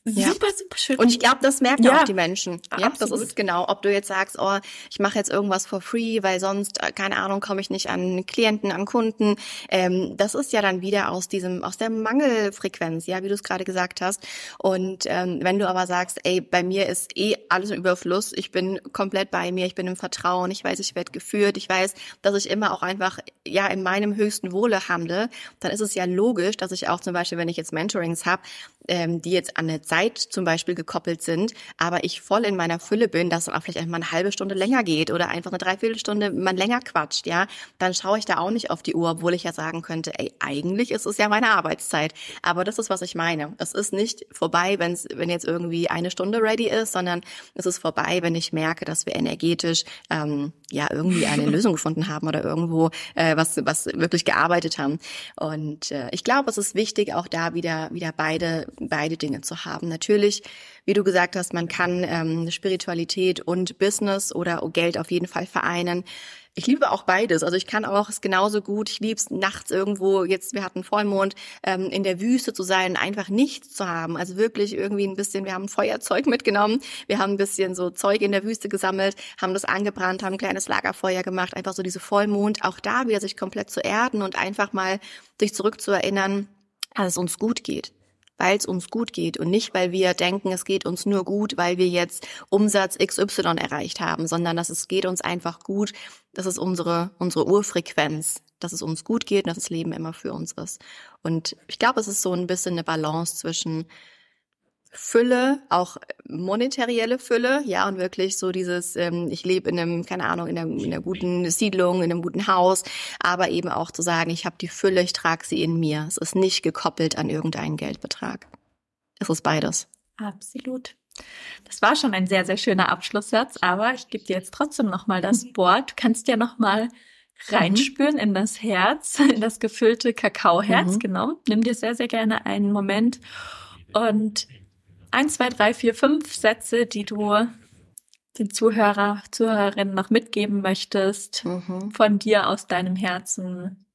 Ja. Super, super schön. Und ich glaube, das merken ja. auch die Menschen. Ja, Absolut. das ist genau, ob du jetzt sagst, oh, ich mache jetzt irgendwas for free, weil sonst, äh, keine Ahnung, komme ich nicht an Klienten, an Kunden. Ähm, das ist ja dann wieder aus diesem, aus der Mangelfrequenz, ja, wie du es gerade gesagt hast. Und ähm, wenn du aber sagst, ey, bei mir ist eh alles im Überfluss, ich bin komplett bei mir, ich bin im Vertrauen, ich weiß, ich werde geführt, ich weiß, dass ich immer auch einfach ja in meinem höchsten Wohle handle, dann ist es ja logisch, dass ich auch zum Beispiel, wenn ich jetzt Mentorings habe, ähm, die jetzt an eine Zeit zum Beispiel gekoppelt sind, aber ich voll in meiner Fülle bin, dass dann auch vielleicht einfach eine halbe Stunde länger geht oder einfach eine Dreiviertelstunde man länger quatscht, ja, dann schaue ich da auch nicht auf die Uhr, obwohl ich ja sagen könnte, ey, eigentlich ist es ja meine Arbeitszeit. Aber das ist, was ich meine. Es ist nicht vorbei, wenn's, wenn jetzt irgendwie eine Stunde ready ist, sondern es ist vorbei, wenn ich merke, dass wir energetisch ähm, ja irgendwie eine <laughs> Lösung gefunden haben oder irgendwo äh, was, was wirklich gearbeitet haben. Und äh, ich glaube, es ist wichtig, auch da wieder, wieder beide beide Dinge zu haben. Natürlich, wie du gesagt hast, man kann ähm, Spiritualität und Business oder Geld auf jeden Fall vereinen. Ich liebe auch beides. Also ich kann auch es genauso gut. Ich liebe es nachts irgendwo. Jetzt wir hatten Vollmond ähm, in der Wüste zu sein, einfach nichts zu haben. Also wirklich irgendwie ein bisschen. Wir haben Feuerzeug mitgenommen. Wir haben ein bisschen so Zeug in der Wüste gesammelt, haben das angebrannt, haben ein kleines Lagerfeuer gemacht. Einfach so diese Vollmond. Auch da wieder sich komplett zu erden und einfach mal sich zurückzuerinnern, dass es uns gut geht weil es uns gut geht und nicht, weil wir denken, es geht uns nur gut, weil wir jetzt Umsatz XY erreicht haben, sondern dass es geht uns einfach gut. Das ist unsere, unsere Urfrequenz, dass es uns gut geht und dass das Leben immer für uns ist. Und ich glaube, es ist so ein bisschen eine Balance zwischen Fülle, auch monetärielle Fülle, ja, und wirklich so dieses, ähm, ich lebe in einem, keine Ahnung, in einer, in einer guten Siedlung, in einem guten Haus, aber eben auch zu sagen, ich habe die Fülle, ich trage sie in mir. Es ist nicht gekoppelt an irgendeinen Geldbetrag. Es ist beides. Absolut. Das war schon ein sehr, sehr schöner Abschlusssatz, aber ich gebe dir jetzt trotzdem nochmal das. Wort. Du kannst ja nochmal reinspüren mhm. in das Herz, <laughs> in das gefüllte Kakaoherz, mhm. genau. Nimm dir sehr, sehr gerne einen Moment und ein, zwei, drei, vier, fünf Sätze, die du den Zuhörer, Zuhörerinnen noch mitgeben möchtest, mhm. von dir aus deinem Herzen,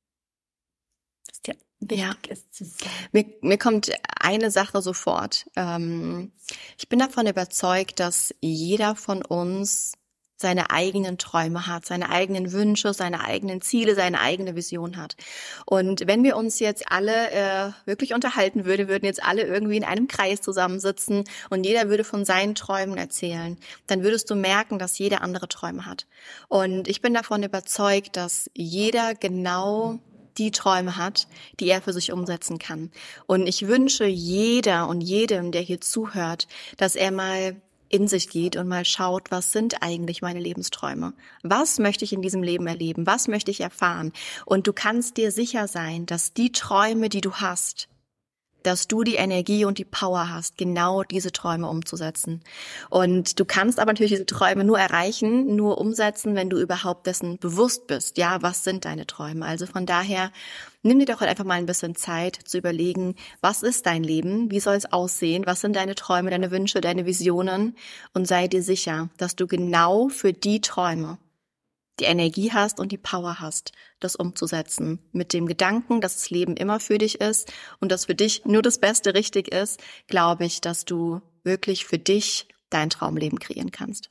was dir wichtig ja. ist. Mir, mir kommt eine Sache sofort. Ähm, ich bin davon überzeugt, dass jeder von uns seine eigenen Träume hat, seine eigenen Wünsche, seine eigenen Ziele, seine eigene Vision hat. Und wenn wir uns jetzt alle äh, wirklich unterhalten würden, würden jetzt alle irgendwie in einem Kreis zusammensitzen und jeder würde von seinen Träumen erzählen, dann würdest du merken, dass jeder andere Träume hat. Und ich bin davon überzeugt, dass jeder genau die Träume hat, die er für sich umsetzen kann. Und ich wünsche jeder und jedem, der hier zuhört, dass er mal in sich geht und mal schaut, was sind eigentlich meine Lebensträume? Was möchte ich in diesem Leben erleben? Was möchte ich erfahren? Und du kannst dir sicher sein, dass die Träume, die du hast, dass du die Energie und die Power hast, genau diese Träume umzusetzen. Und du kannst aber natürlich diese Träume nur erreichen, nur umsetzen, wenn du überhaupt dessen bewusst bist. Ja, was sind deine Träume? Also von daher, nimm dir doch halt einfach mal ein bisschen Zeit zu überlegen, was ist dein Leben? Wie soll es aussehen? Was sind deine Träume, deine Wünsche, deine Visionen? Und sei dir sicher, dass du genau für die Träume die Energie hast und die Power hast, das umzusetzen. Mit dem Gedanken, dass das Leben immer für dich ist und dass für dich nur das Beste richtig ist, glaube ich, dass du wirklich für dich dein Traumleben kreieren kannst.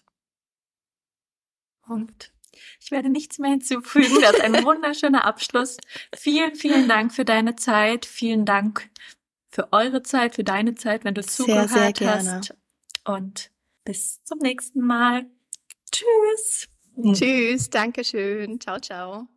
Punkt. Ich werde nichts mehr hinzufügen. Das ist ein <laughs> wunderschöner Abschluss. Vielen, vielen Dank für deine Zeit. Vielen Dank für eure Zeit, für deine Zeit, wenn du sehr, zugehört sehr gerne. hast. Und bis zum nächsten Mal. Tschüss. Hm. Tschüss, danke schön. Ciao, ciao.